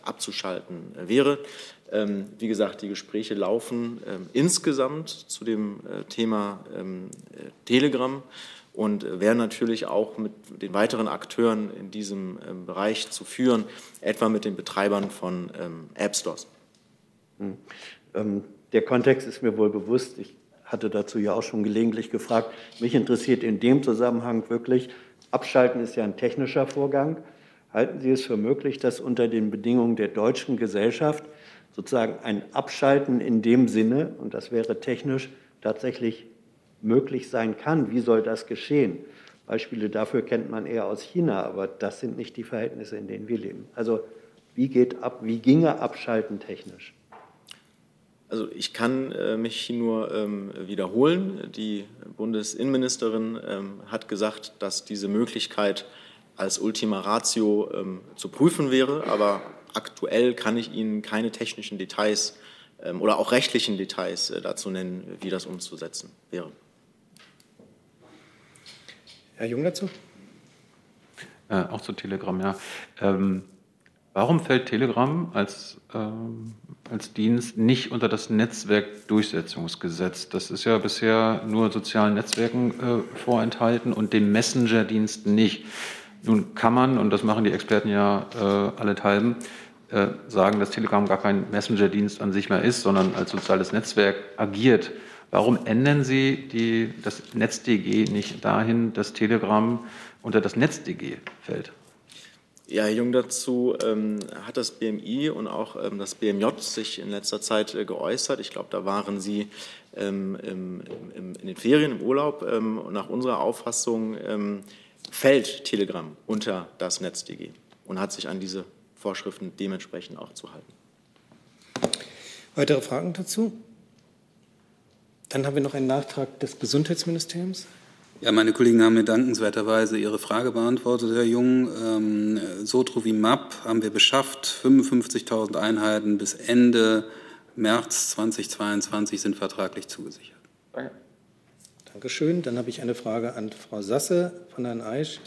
abzuschalten wäre. Ähm, wie gesagt, die Gespräche laufen ähm, insgesamt zu dem äh, Thema äh, Telegram und werden natürlich auch mit den weiteren Akteuren in diesem Bereich zu führen, etwa mit den Betreibern von App Stores. Hm. Der Kontext ist mir wohl bewusst. Ich hatte dazu ja auch schon gelegentlich gefragt. Mich interessiert in dem Zusammenhang wirklich, Abschalten ist ja ein technischer Vorgang. Halten Sie es für möglich, dass unter den Bedingungen der deutschen Gesellschaft sozusagen ein Abschalten in dem Sinne, und das wäre technisch tatsächlich möglich sein kann? Wie soll das geschehen? Beispiele dafür kennt man eher aus China, aber das sind nicht die Verhältnisse, in denen wir leben. Also wie geht ab, wie ginge Abschalten technisch? Also ich kann äh, mich nur ähm, wiederholen. Die Bundesinnenministerin ähm, hat gesagt, dass diese Möglichkeit als Ultima Ratio ähm, zu prüfen wäre. Aber aktuell kann ich Ihnen keine technischen Details ähm, oder auch rechtlichen Details äh, dazu nennen, wie das umzusetzen wäre. Herr Jung dazu? Äh, auch zu Telegram, ja. Warum fällt Telegram als, ähm, als Dienst nicht unter das Netzwerkdurchsetzungsgesetz? Das ist ja bisher nur sozialen Netzwerken äh, vorenthalten und den Messenger-Diensten nicht. Nun kann man, und das machen die Experten ja äh, allenthalben, äh, sagen, dass Telegram gar kein Messenger-Dienst an sich mehr ist, sondern als soziales Netzwerk agiert. Warum ändern Sie die, das NetzDG nicht dahin, dass Telegram unter das NetzDG fällt? Ja, Jung, dazu ähm, hat das BMI und auch ähm, das BMJ sich in letzter Zeit äh, geäußert. Ich glaube, da waren Sie ähm, im, im, in den Ferien, im Urlaub. Ähm, nach unserer Auffassung ähm, fällt Telegram unter das NetzDG und hat sich an diese Vorschriften dementsprechend auch zu halten. Weitere Fragen dazu? Dann haben wir noch einen Nachtrag des Gesundheitsministeriums. Ja, meine Kollegen haben mir dankenswerterweise Ihre Frage beantwortet, Herr Jung. Ähm, Sotrovimab haben wir beschafft, 55.000 Einheiten bis Ende März 2022 sind vertraglich zugesichert. Danke. Dankeschön. Dann habe ich eine Frage an Frau Sasse von Herrn Aisch.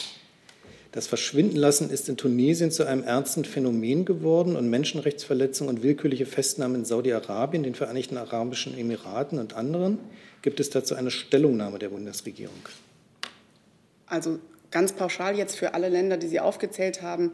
Das Verschwindenlassen ist in Tunesien zu einem ernsten Phänomen geworden und Menschenrechtsverletzungen und willkürliche Festnahmen in Saudi-Arabien, den Vereinigten Arabischen Emiraten und anderen. Gibt es dazu eine Stellungnahme der Bundesregierung? Also ganz pauschal jetzt für alle Länder, die Sie aufgezählt haben,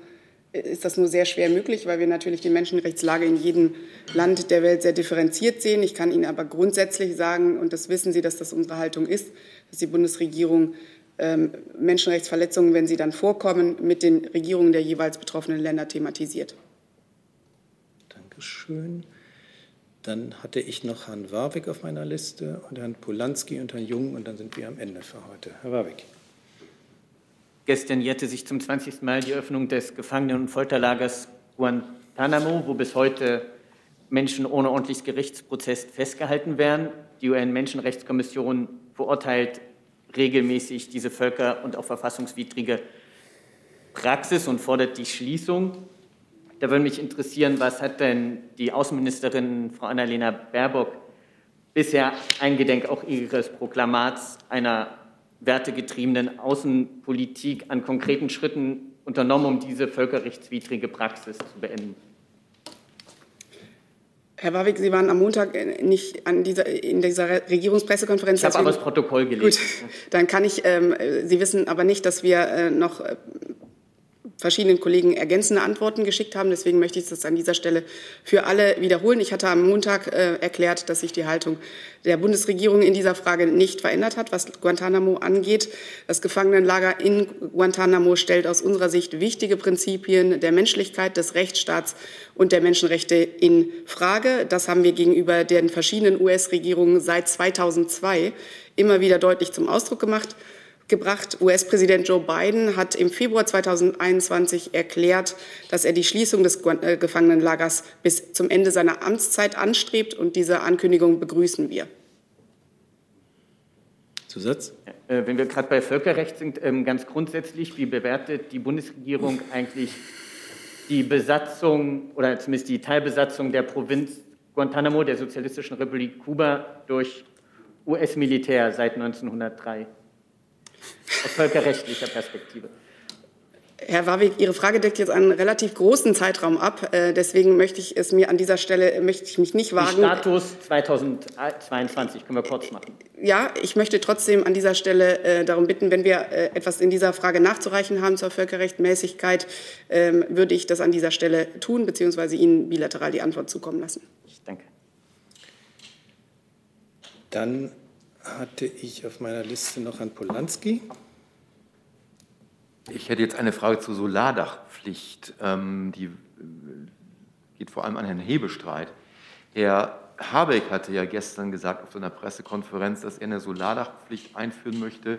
ist das nur sehr schwer möglich, weil wir natürlich die Menschenrechtslage in jedem Land der Welt sehr differenziert sehen. Ich kann Ihnen aber grundsätzlich sagen, und das wissen Sie, dass das unsere Haltung ist, dass die Bundesregierung ähm, Menschenrechtsverletzungen, wenn sie dann vorkommen, mit den Regierungen der jeweils betroffenen Länder thematisiert. Dankeschön. Dann hatte ich noch Herrn Warwick auf meiner Liste und Herrn Polanski und Herrn Jung und dann sind wir am Ende für heute. Herr Warwick. Gestern jährte sich zum 20. Mal die Öffnung des Gefangenen- und Folterlagers Guantanamo, wo bis heute Menschen ohne ordentliches Gerichtsprozess festgehalten werden. Die UN-Menschenrechtskommission verurteilt regelmäßig diese völker- und auch verfassungswidrige Praxis und fordert die Schließung. Da würde mich interessieren, was hat denn die Außenministerin Frau Annalena Baerbock bisher eingedenk auch ihres Proklamats einer wertegetriebenen Außenpolitik an konkreten Schritten unternommen, um diese völkerrechtswidrige Praxis zu beenden? Herr Warwick, Sie waren am Montag nicht an dieser, in dieser Regierungspressekonferenz. Ich habe aber das Protokoll gelesen. Gut, dann kann ich, ähm, Sie wissen aber nicht, dass wir äh, noch äh, verschiedenen Kollegen ergänzende Antworten geschickt haben. Deswegen möchte ich das an dieser Stelle für alle wiederholen. Ich hatte am Montag äh, erklärt, dass sich die Haltung der Bundesregierung in dieser Frage nicht verändert hat, was Guantanamo angeht. Das Gefangenenlager in Guantanamo stellt aus unserer Sicht wichtige Prinzipien der Menschlichkeit, des Rechtsstaats und der Menschenrechte in Frage. Das haben wir gegenüber den verschiedenen US-Regierungen seit 2002 immer wieder deutlich zum Ausdruck gemacht gebracht. US-Präsident Joe Biden hat im Februar 2021 erklärt, dass er die Schließung des äh, Gefangenenlagers bis zum Ende seiner Amtszeit anstrebt. Und diese Ankündigung begrüßen wir. Zusatz? Äh, wenn wir gerade bei Völkerrecht sind, ähm, ganz grundsätzlich, wie bewertet die Bundesregierung eigentlich die Besatzung oder zumindest die Teilbesatzung der Provinz Guantanamo der Sozialistischen Republik Kuba durch US-Militär seit 1903? Aus völkerrechtlicher Perspektive. Herr Warwick, Ihre Frage deckt jetzt einen relativ großen Zeitraum ab. Äh, deswegen möchte ich es mir an dieser Stelle möchte ich mich nicht wagen. Status 2022 können wir kurz machen. Ja, ich möchte trotzdem an dieser Stelle äh, darum bitten, wenn wir äh, etwas in dieser Frage nachzureichen haben zur Völkerrechtmäßigkeit, ähm, würde ich das an dieser Stelle tun, beziehungsweise Ihnen bilateral die Antwort zukommen lassen. Ich danke. Dann hatte ich auf meiner Liste noch Herrn Polanski. Ich hätte jetzt eine Frage zur Solardachpflicht. Ähm, die äh, geht vor allem an Herrn Hebestreit. Herr Habeck hatte ja gestern gesagt auf so einer Pressekonferenz, dass er eine Solardachpflicht einführen möchte,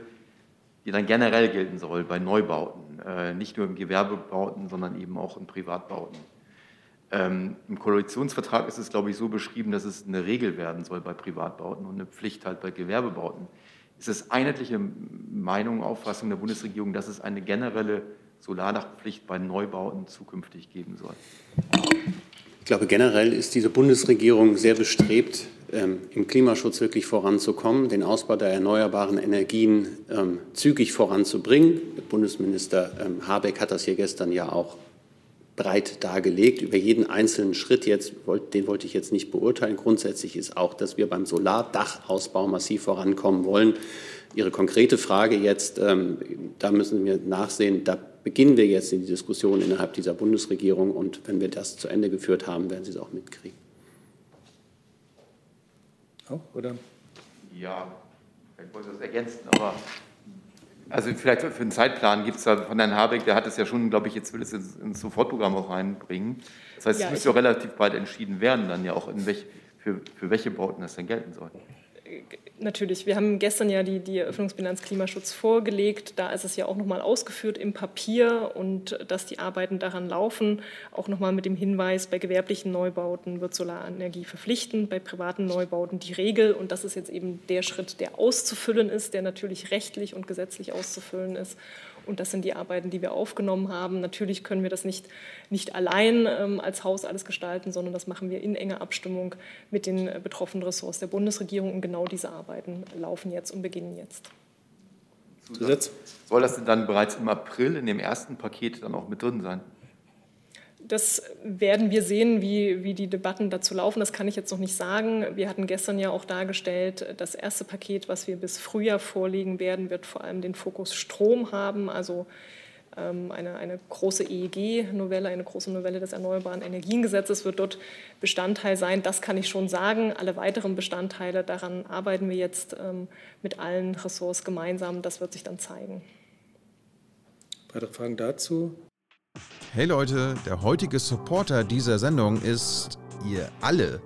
die dann generell gelten soll bei Neubauten, äh, nicht nur im Gewerbebauten, sondern eben auch in Privatbauten. Ähm, Im Koalitionsvertrag ist es, glaube ich, so beschrieben, dass es eine Regel werden soll bei Privatbauten und eine Pflicht halt bei Gewerbebauten. Ist es einheitliche Meinung, Auffassung der Bundesregierung, dass es eine generelle Solardachpflicht bei Neubauten zukünftig geben soll? Ich glaube, generell ist diese Bundesregierung sehr bestrebt, ähm, im Klimaschutz wirklich voranzukommen, den Ausbau der erneuerbaren Energien ähm, zügig voranzubringen. Bundesminister ähm, Habeck hat das hier gestern ja auch breit dargelegt. Über jeden einzelnen Schritt jetzt, den wollte ich jetzt nicht beurteilen. Grundsätzlich ist auch, dass wir beim Solardachausbau massiv vorankommen wollen. Ihre konkrete Frage jetzt, ähm, da müssen wir nachsehen, da beginnen wir jetzt in die Diskussion innerhalb dieser Bundesregierung und wenn wir das zu Ende geführt haben, werden Sie es auch mitkriegen. Auch, oder? Ja, ich wollte das ergänzen, aber also vielleicht für einen Zeitplan gibt es da von Herrn Habeck, der hat es ja schon, glaube ich, jetzt will es ins Sofortprogramm auch reinbringen. Das heißt, ja, es müsste ja relativ bald entschieden werden, dann ja auch, in welch, für, für welche Bauten das dann gelten soll. Natürlich, wir haben gestern ja die, die Eröffnungsbilanz Klimaschutz vorgelegt. Da ist es ja auch nochmal ausgeführt im Papier und dass die Arbeiten daran laufen. Auch nochmal mit dem Hinweis, bei gewerblichen Neubauten wird Solarenergie verpflichtend, bei privaten Neubauten die Regel. Und das ist jetzt eben der Schritt, der auszufüllen ist, der natürlich rechtlich und gesetzlich auszufüllen ist. Und das sind die Arbeiten, die wir aufgenommen haben. Natürlich können wir das nicht, nicht allein ähm, als Haus alles gestalten, sondern das machen wir in enger Abstimmung mit den äh, betroffenen Ressorts der Bundesregierung. Und genau diese Arbeiten laufen jetzt und beginnen jetzt. Zusatz. Soll das denn dann bereits im April in dem ersten Paket dann auch mit drin sein? Das werden wir sehen, wie, wie die Debatten dazu laufen. Das kann ich jetzt noch nicht sagen. Wir hatten gestern ja auch dargestellt, das erste Paket, was wir bis Frühjahr vorlegen werden, wird vor allem den Fokus Strom haben, also ähm, eine, eine große EEG-Novelle, eine große Novelle des Erneuerbaren Energiengesetzes wird dort Bestandteil sein. Das kann ich schon sagen. Alle weiteren Bestandteile, daran arbeiten wir jetzt ähm, mit allen Ressorts gemeinsam. Das wird sich dann zeigen. Weitere Fragen dazu? Hey Leute, der heutige Supporter dieser Sendung ist ihr alle.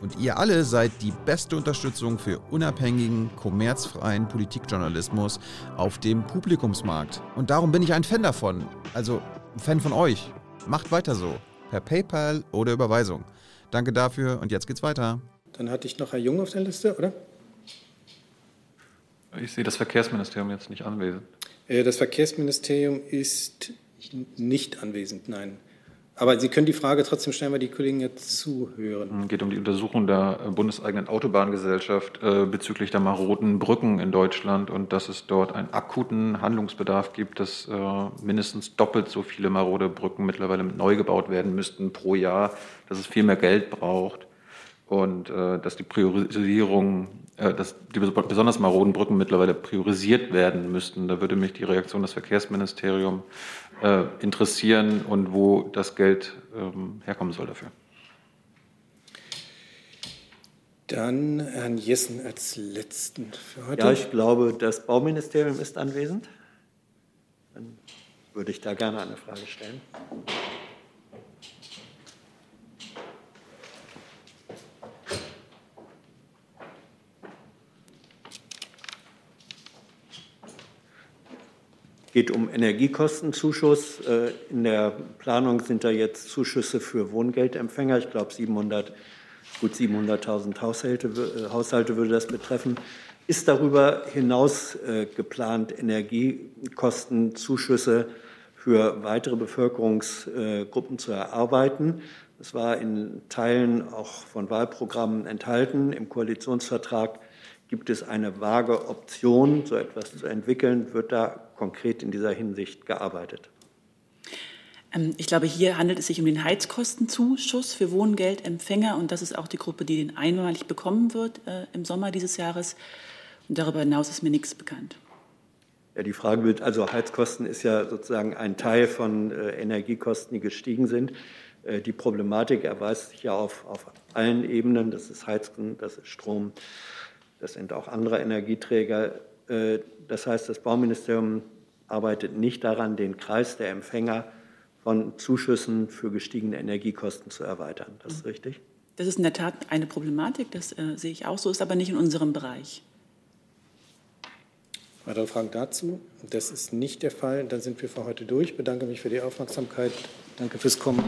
Und ihr alle seid die beste Unterstützung für unabhängigen, kommerzfreien Politikjournalismus auf dem Publikumsmarkt. Und darum bin ich ein Fan davon. Also ein Fan von euch. Macht weiter so. Per PayPal oder Überweisung. Danke dafür und jetzt geht's weiter. Dann hatte ich noch Herr Jung auf der Liste, oder? Ich sehe das Verkehrsministerium jetzt nicht anwesend. Äh, das Verkehrsministerium ist nicht anwesend, nein. Aber Sie können die Frage trotzdem stellen, weil die Kollegen jetzt zuhören. Es geht um die Untersuchung der äh, bundeseigenen Autobahngesellschaft äh, bezüglich der maroden Brücken in Deutschland und dass es dort einen akuten Handlungsbedarf gibt, dass äh, mindestens doppelt so viele marode Brücken mittlerweile neu gebaut werden müssten pro Jahr, dass es viel mehr Geld braucht und dass die Priorisierung, dass die besonders maroden Brücken mittlerweile priorisiert werden müssten. Da würde mich die Reaktion des Verkehrsministeriums äh, interessieren und wo das Geld ähm, herkommen soll dafür. Dann Herrn Jessen als letzten für heute. Ja, ich glaube, das Bauministerium ist anwesend. Dann würde ich da gerne eine Frage stellen. Geht um Energiekostenzuschuss. Äh, in der Planung sind da jetzt Zuschüsse für Wohngeldempfänger. Ich glaube, 700, gut 700.000 Haushalte, äh, Haushalte würde das betreffen. Ist darüber hinaus äh, geplant, Energiekostenzuschüsse für weitere Bevölkerungsgruppen zu erarbeiten? Das war in Teilen auch von Wahlprogrammen enthalten. Im Koalitionsvertrag gibt es eine vage Option, so etwas zu entwickeln. Wird da konkret in dieser Hinsicht gearbeitet? Ähm, ich glaube, hier handelt es sich um den Heizkostenzuschuss für Wohngeldempfänger und das ist auch die Gruppe, die den einmalig bekommen wird äh, im Sommer dieses Jahres. Und darüber hinaus ist mir nichts bekannt. Ja, die Frage wird, also Heizkosten ist ja sozusagen ein Teil von äh, Energiekosten, die gestiegen sind. Äh, die Problematik erweist sich ja auf, auf allen Ebenen. Das ist Heizen, das ist Strom, das sind auch andere Energieträger. Äh, das heißt, das Bauministerium arbeitet nicht daran, den Kreis der Empfänger von Zuschüssen für gestiegene Energiekosten zu erweitern. Das ist richtig? Das ist in der Tat eine Problematik, das äh, sehe ich auch so, ist aber nicht in unserem Bereich. Weitere Fragen dazu? Das ist nicht der Fall. Dann sind wir für heute durch. Ich bedanke mich für die Aufmerksamkeit. Danke fürs Kommen.